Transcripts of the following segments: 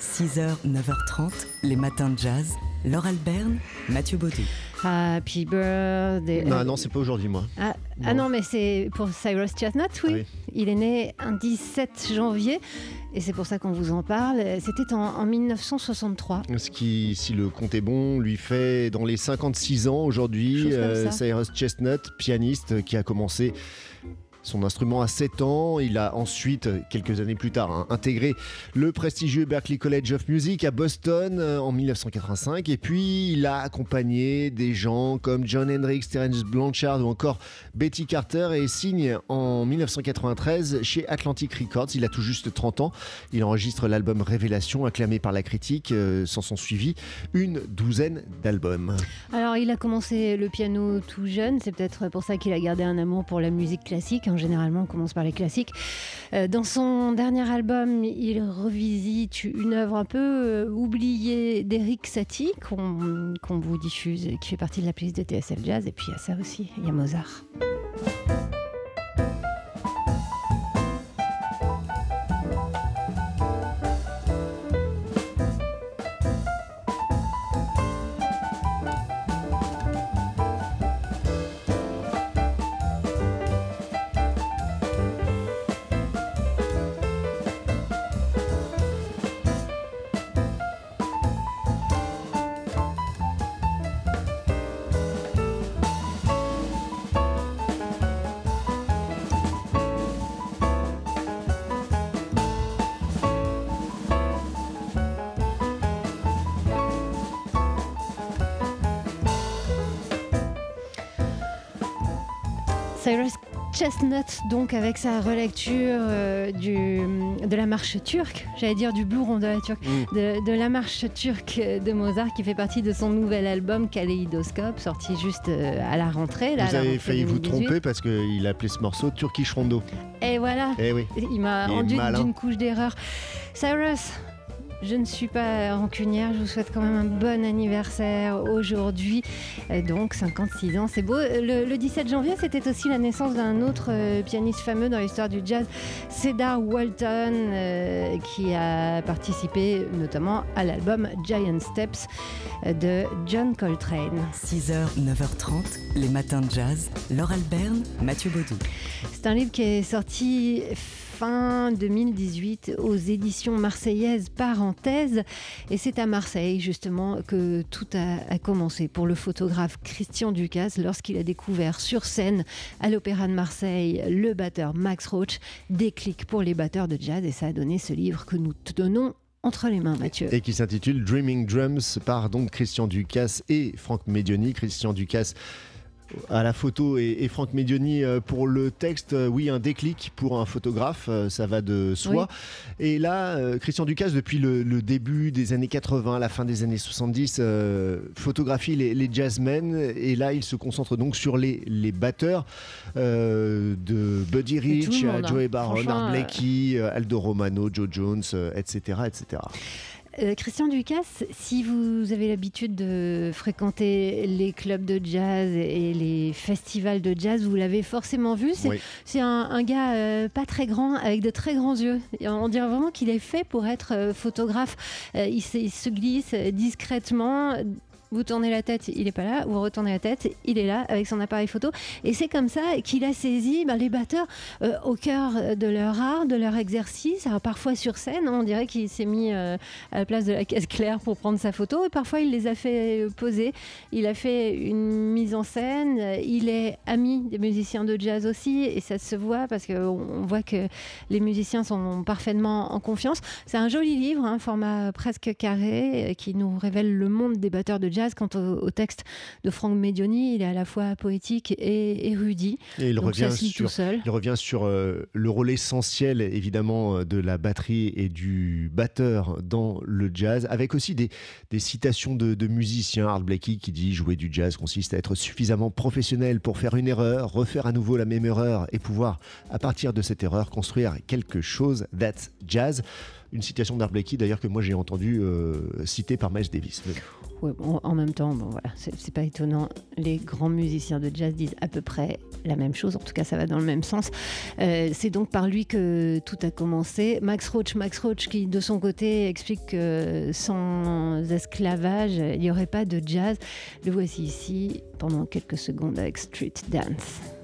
6h, 9h30, les matins de jazz. Laure Alberne, Mathieu Baudou. Happy birthday. Non, non, c'est pas aujourd'hui, moi. Ah, ah non, mais c'est pour Cyrus Chestnut, oui. Oui. Il est né un 17 janvier et c'est pour ça qu'on vous en parle. C'était en, en 1963. Ce qui, si le compte est bon, lui fait dans les 56 ans aujourd'hui. Ça. Cyrus Chestnut, pianiste qui a commencé son instrument à 7 ans. Il a ensuite, quelques années plus tard, hein, intégré le prestigieux Berklee College of Music à Boston euh, en 1985. Et puis, il a accompagné des gens comme John Hendricks, Terence Blanchard ou encore Betty Carter et signe en 1993 chez Atlantic Records. Il a tout juste 30 ans. Il enregistre l'album Révélation, acclamé par la critique. Euh, S'en sont suivis une douzaine d'albums. Alors, il a commencé le piano tout jeune. C'est peut-être pour ça qu'il a gardé un amour pour la musique classique. Hein. Généralement, on commence par les classiques. Euh, dans son dernier album, il revisite une œuvre un peu euh, oubliée d'Eric Satie qu'on vous diffuse qui fait partie de la playlist de TSL Jazz. Et puis, il y a ça aussi. Il y a Mozart. Cyrus Chestnut, donc avec sa relecture euh, du, de la marche turque, j'allais dire du turc, Mm. de, de la marche turque de Mozart qui fait partie de son nouvel album Kaléidoscope, sorti juste euh, à la rentrée. Là, vous la avez rentrée failli vous 2018. tromper parce qu'il a appelé ce morceau Turkish Rondo. Et voilà, Eh oui. il m'a rendu d'une couche d'erreur. Cyrus, je ne suis pas rancunière, je vous souhaite quand même un bon anniversaire aujourd'hui. Euh, Donc 56 ans, c'est beau. Le, le 17 janvier, c'était aussi la naissance d'un autre euh, pianiste fameux dans l'histoire du jazz, Cedar Walton, euh, qui a participé notamment à l'album Giant Steps euh, de John Coltrane. 6h, 9h30, les matins de jazz. Laure Alberne, Mathieu Baudou. C'est un livre qui est sorti fin 2018 aux éditions marseillaises Parenthèse. Et c'est à Marseille, justement, que tout a, commencé pour le photographe Christian Ducasse lorsqu'il a découvert sur scène à l'Opéra de Marseille le batteur Max Roach. Déclic pour les batteurs de jazz. Et ça a donné ce livre que nous te donnons entre les mains, Mathieu. et qui s'intitule Dreaming Drums par donc Christian Ducasse et Franck Medioni. Christian Ducasse à la photo et, et Franck Medioni euh, pour le texte. Euh, Oui, un déclic pour un photographe, euh, ça va de soi. Et là, Christian Ducasse, depuis le, le début des années 80, la fin des années 70, euh, photographie les, les jazzmen. Et là, il se concentre donc sur les, les batteurs euh, de Buddy Rich, hein. Joey Baron, Art Blakey, Aldo Romano, Joe Jones, etc., etc. Euh, Christian Ducasse, si vous avez l'habitude de fréquenter les clubs de jazz et les festivals de jazz, vous l'avez forcément vu. C'est Oui. un, un gars euh, pas très grand, avec de très grands yeux. Et on dirait vraiment qu'il est fait pour être euh, photographe. Il, se, il se glisse discrètement. Vous tournez la tête, il est pas là. Vous retournez la tête, il est là avec son appareil photo. Et c'est comme ça qu'il a saisi ben, les batteurs euh, au cœur de leur art, de leur exercice. Alors parfois sur scène, on dirait qu'il s'est mis euh, à la place de la caisse claire pour prendre sa photo. Et parfois, il les a fait euh, poser. Il a fait une mise en scène. Il est ami des musiciens de jazz aussi. Et ça se voit parce qu'on on voit que les musiciens sont parfaitement en confiance. C'est un joli livre, un format presque carré, qui nous révèle le monde des batteurs de jazz. Quant au, au texte de Franck Medioni, il est à la fois poétique et érudit. Et il Donc revient ça se lit sur tout seul. Il revient sur euh, le rôle essentiel, évidemment, euh, de la batterie et du batteur dans le jazz, avec aussi des, des citations de, de musiciens. Art Blakey qui dit jouer du jazz consiste à être suffisamment professionnel pour faire une erreur, refaire à nouveau la même erreur et pouvoir, à partir de cette erreur, construire quelque chose. That's jazz. Une citation d'Art Blakey d'ailleurs que moi j'ai entendu citer par Miles Davis. en même temps, bon, voilà, c'est pas étonnant. Les grands musiciens de jazz disent à peu près la même chose, en tout cas ça va dans le même sens. c'est donc par lui que tout a commencé. Max Roach, Max Roach qui de son côté explique que sans esclavage, il n'y aurait pas de jazz. Le voici ici pendant quelques secondes avec Street Dance.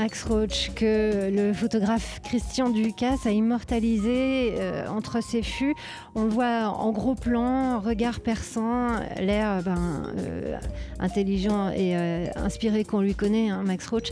Max Roach que le photographe Christian Ducasse a immortalisé euh, entre ses fûts. On le voit en gros plan, regard perçant, l'air ben, euh, intelligent et euh, inspiré qu'on lui connaît, hein, Max Roach.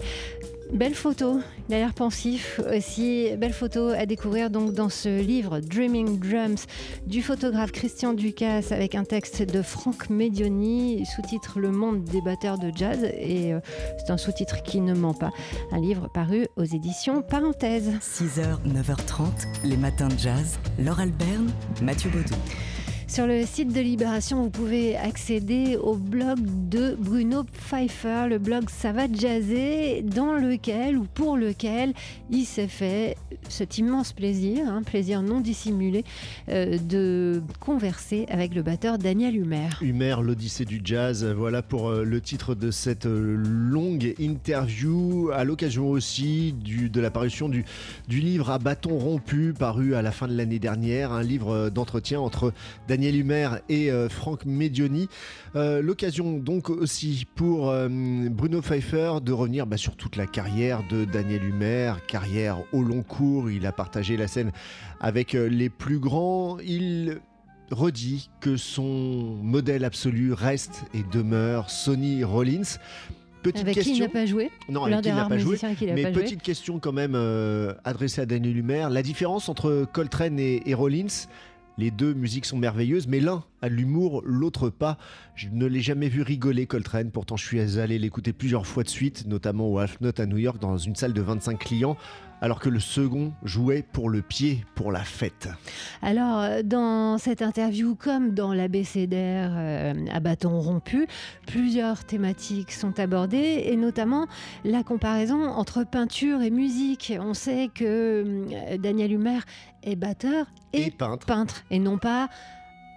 Belle photo, l'air pensif aussi. Belle photo à découvrir donc dans ce livre Dreaming Drums du photographe Christian Ducasse avec un texte de Franck Medioni, sous-titre Le monde des batteurs de jazz. Et euh, c'est un sous-titre qui ne ment pas. Un livre paru aux éditions Parenthèse. 6h, 9h30, les matins de jazz. Laure Alberne, Mathieu Baudou. Sur le site de Libération, vous pouvez accéder au blog de Bruno Pfeiffer, le blog Ça va jazzer, dans lequel ou pour lequel il s'est fait cet immense plaisir, un plaisir non dissimulé, euh, de converser avec le batteur Daniel Humer. Humer, l'Odyssée du jazz, voilà pour euh, le titre de cette euh, longue interview, à l'occasion aussi de l'apparition du, du livre à bâton rompu, paru à la fin de l'année dernière, un livre d'entretien entre Daniel Daniel Humer et euh, Franck Medioni. Euh, l'occasion donc aussi pour euh, Bruno Pfeiffer de revenir bah, sur toute la carrière de Daniel Humer, carrière au long cours. Il a partagé la scène avec les plus grands. Il redit que son modèle absolu reste et demeure Sonny Rollins. Petite avec question. qui il n'a pas joué Non, avec qui il n'a pas joué. mais petite question quand même adressée à Daniel Humer. La différence entre Coltrane et Rollins, les deux musiques sont merveilleuses, mais l'un a l'humour, l'autre pas. Je ne l'ai jamais vu rigoler, Coltrane. Pourtant, je suis allé l'écouter plusieurs fois de suite, notamment au Half Note à New York, dans une salle de 25 clients alors que le second jouait pour le pied, pour la fête. Alors, euh, dans cette interview, comme dans l'ABCDR euh, à bâton rompu, plusieurs thématiques sont abordées, et notamment la comparaison entre peinture et musique. On sait que euh, Daniel Humer est batteur et, peintre, et non pas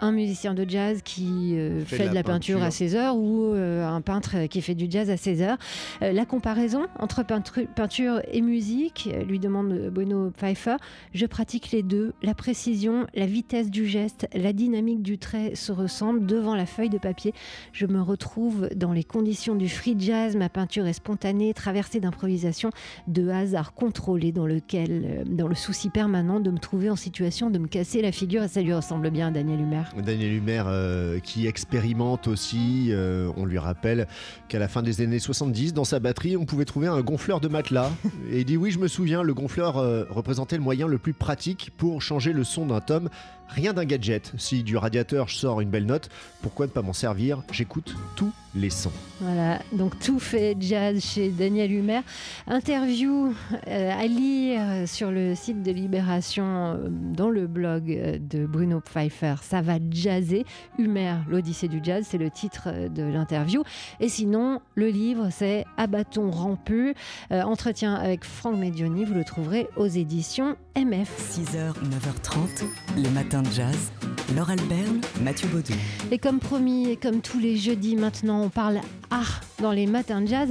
un musicien de jazz qui euh, fait, de la, peinture. à 16 heures ou euh, un peintre qui fait du jazz à 16 heures. Euh, la comparaison entre peinture et musique, lui demande Bruno Pfeiffer, je pratique les deux. La précision, la vitesse du geste, la dynamique du trait se ressemblent devant la feuille de papier. Je me retrouve dans les conditions du free jazz. Ma peinture est spontanée, traversée d'improvisation, de hasard contrôlé dans lequel, dans le souci permanent de me trouver en situation de me casser la figure. Et ça lui ressemble bien à Daniel Humer. Daniel Humer euh, qui expérimente aussi. Euh, on lui rappelle qu'à la fin des années 70, dans sa batterie, on pouvait trouver un gonfleur de matelas. Et il dit oui, je me souviens, le gonfleur euh, représentait le moyen le plus pratique pour changer le son d'un tome. Rien d'un gadget. Si du radiateur je sors une belle note, pourquoi ne pas m'en servir? J'écoute tous les sons. Voilà, donc tout fait jazz chez Daniel Humer. Interview à lire sur le site de Libération, dans le blog de Bruno Pfeiffer. Ça va jazzer. Humer, l'Odyssée du jazz, c'est le titre de l'interview. Et sinon, le livre, c'est À bâton rampu, euh, entretien avec Franck Medioni. Vous le trouverez aux éditions MF. 6h, 9h30, les matins de jazz. Laure Alberne, Mathieu Baudou. Et comme promis, et comme tous les jeudis maintenant, on parle art dans les matins de jazz.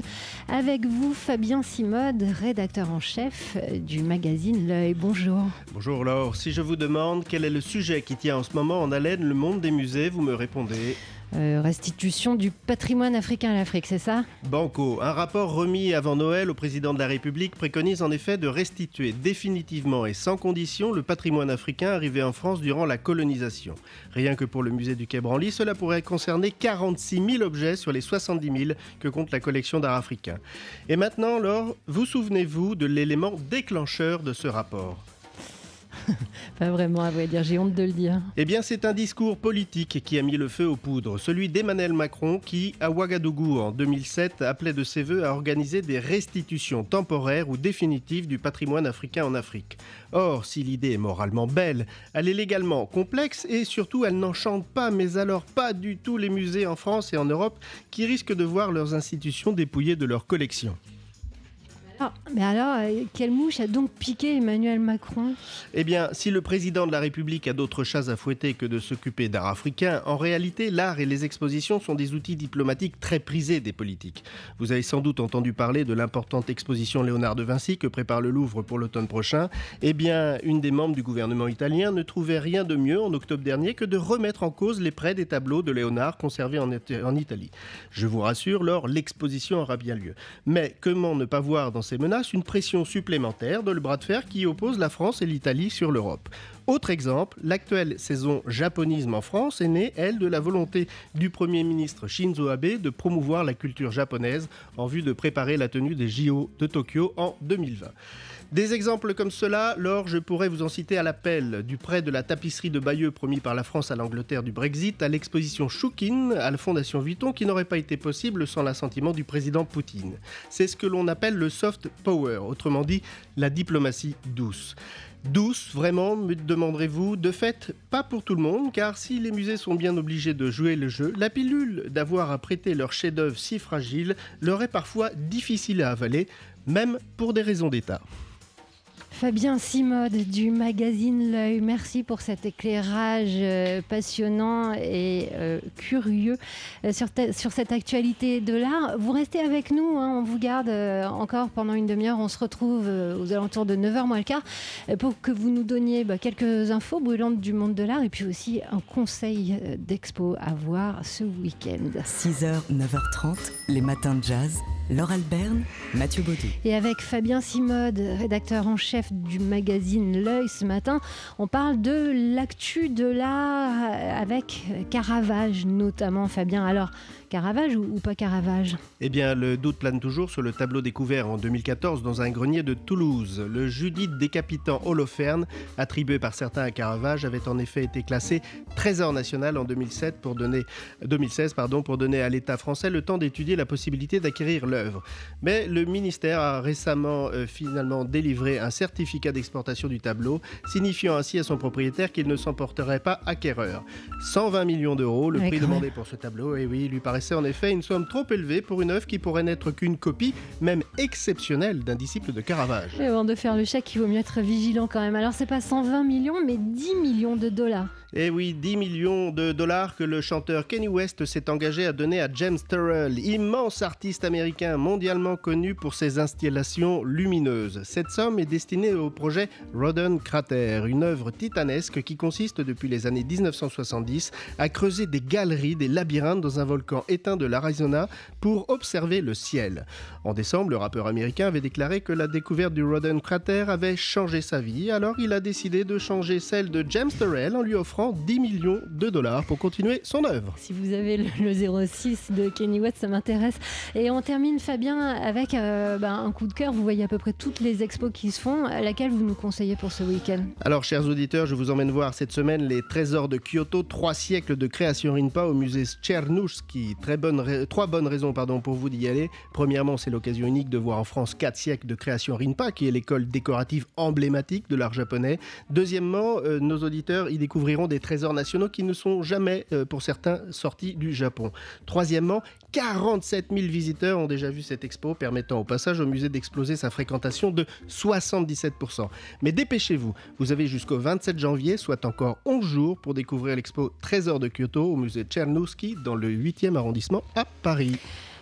Avec vous, Fabien Simode, rédacteur en chef du magazine L'œil. Bonjour. Bonjour Laure. Si je vous demande quel est le sujet qui tient en ce moment en haleine le monde des musées, vous me répondez euh, restitution du patrimoine africain à l'Afrique, c'est ça? Banco, un rapport remis avant Noël au président de la République préconise en effet de restituer définitivement et sans condition le patrimoine africain arrivé en France durant la colonisation. Rien que pour le musée du Quai Branly, cela pourrait concerner 46 000 objets sur les 70 000 que compte la collection d'art africain. Et maintenant, Laure, vous souvenez-vous de l'élément déclencheur de ce rapport? Pas vraiment, à vrai dire, j'ai honte de le dire. Eh bien, c'est un discours politique qui a mis le feu aux poudres, celui d'Emmanuel Macron qui, à Ouagadougou en 2007, appelait de ses voeux à organiser des restitutions temporaires ou définitives du patrimoine africain en Afrique. Or, si l'idée est moralement belle, elle est légalement complexe et surtout elle n'enchante pas, mais alors pas du tout les musées en France et en Europe qui risquent de voir leurs institutions dépouillées de leurs collections. Ah, mais alors, euh, quelle mouche a donc piqué Emmanuel Macron? Eh bien, si le président de la République a d'autres chats à fouetter que de s'occuper d'art africain, en réalité, l'art et les expositions sont des outils diplomatiques très prisés des politiques. Vous avez sans doute entendu parler de l'importante exposition Léonard de Vinci que prépare le Louvre pour l'automne prochain. Eh bien, une des membres du gouvernement italien ne trouvait rien de mieux en octobre dernier que de remettre en cause les prêts des tableaux de Léonard conservés en, Italie. Je vous rassure, lors l'exposition aura bien lieu. Mais comment ne pas voir dans ces menaces une pression supplémentaire de le bras de fer qui oppose la France et l'Italie sur l'Europe. Autre exemple, l'actuelle saison japonisme en France est née, elle, de la volonté du Premier ministre Shinzo Abe de promouvoir la culture japonaise en vue de préparer la tenue des JO de Tokyo en 2020. Des exemples comme cela, lors je pourrais vous en citer à l'appel du prêt de la tapisserie de Bayeux promis par la France à l'Angleterre du Brexit à l'exposition Choukin à la Fondation Vuitton qui n'aurait pas été possible sans l'assentiment du président Poutine. C'est ce que l'on appelle le soft power, autrement dit la diplomatie douce. Douce, vraiment, me demanderez-vous? De fait, pas pour tout le monde, car si les musées sont bien obligés de jouer le jeu, la pilule d'avoir à prêter leur chef-d'œuvre si fragile leur est parfois difficile à avaler, même pour des raisons d'État. Fabien Simode du magazine L'œil, merci pour cet éclairage euh, passionnant et euh, curieux euh, sur, cette actualité de l'art. Vous restez avec nous, hein, on vous garde encore pendant une demi-heure. On se retrouve aux alentours de 9h moins le quart pour que vous nous donniez bah, quelques infos brûlantes du monde de l'art et puis aussi un conseil d'expo à voir ce week-end. 6h, 9h30, les matins de jazz. Laure Alberne, Mathieu Baudou. Et avec Fabien Simode, rédacteur en chef du magazine L'œil ce matin. On parle de l'actu de l'art avec Caravage notamment, Fabien. Alors, Caravage ou, pas Caravage? Eh bien, le doute plane toujours sur le tableau découvert en 2014 dans un grenier de Toulouse. Le Judith décapitant Holoferne, attribué par certains à Caravage, avait en effet été classé trésor national en 2007 pour donner, 2016 pardon, pour donner à l'État français le temps d'étudier la possibilité d'acquérir l'œuvre. Mais le ministère a récemment euh, finalement délivré un certificat d'exportation du tableau, signifiant ainsi à son propriétaire qu'il ne s'en porterait pas acquéreur. 120 millions d'euros, le prix demandé pour ce tableau, et oui, lui paraît c'est en effet une somme trop élevée pour une œuvre qui pourrait n'être qu'une copie, même exceptionnelle, d'un disciple de Caravage. Et avant de faire le chèque, il vaut mieux être vigilant quand même. Alors c'est pas 120 millions, mais 10 millions de dollars. Et eh oui, 10 millions de dollars que le chanteur Kenny West s'est engagé à donner à James Turrell, immense artiste américain mondialement connu pour ses installations lumineuses. Cette somme est destinée au projet Rodden Crater, une œuvre titanesque qui consiste depuis les années 1970 à creuser des galeries, des labyrinthes dans un volcan éteint de l'Arizona pour observer le ciel. En décembre, le rappeur américain avait déclaré que la découverte du Rodden Crater avait changé sa vie, alors il a décidé de changer celle de James Turrell en lui offrant 10 millions de dollars pour continuer son œuvre. Si vous avez le, 06 de Kenny West, ça m'intéresse. Et on termine, Fabien, avec euh, bah, un coup de cœur. Vous voyez à peu près toutes les expos qui se font. Laquelle vous nous conseillez pour ce week-end? Alors, chers auditeurs, je vous emmène voir cette semaine les trésors de Kyoto, trois siècles de création Rinpa au musée Tchernouchski. Très bonne trois bonnes raisons pardon, pour vous d'y aller. Premièrement, c'est l'occasion unique de voir en France quatre siècles de création Rinpa, qui est l'école décorative emblématique de l'art japonais. Deuxièmement, euh, nos auditeurs y découvriront des trésors nationaux qui ne sont jamais, euh, pour certains, sortis du Japon. Troisièmement, 47 000 visiteurs ont déjà vu cette expo, permettant au passage au musée d'exploser sa fréquentation de 77%. Mais dépêchez-vous, vous avez jusqu'au 27 janvier, soit encore 11 jours, pour découvrir l'expo Trésors de Kyoto au musée Tchernouski dans le 8e arrondissement à Paris.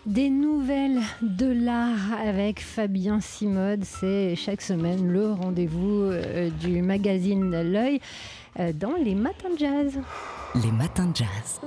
Des nouvelles de l'art avec Fabien Simode. C'est chaque semaine le rendez-vous euh, du magazine L'œil dans les matins de jazz. Les matins de jazz.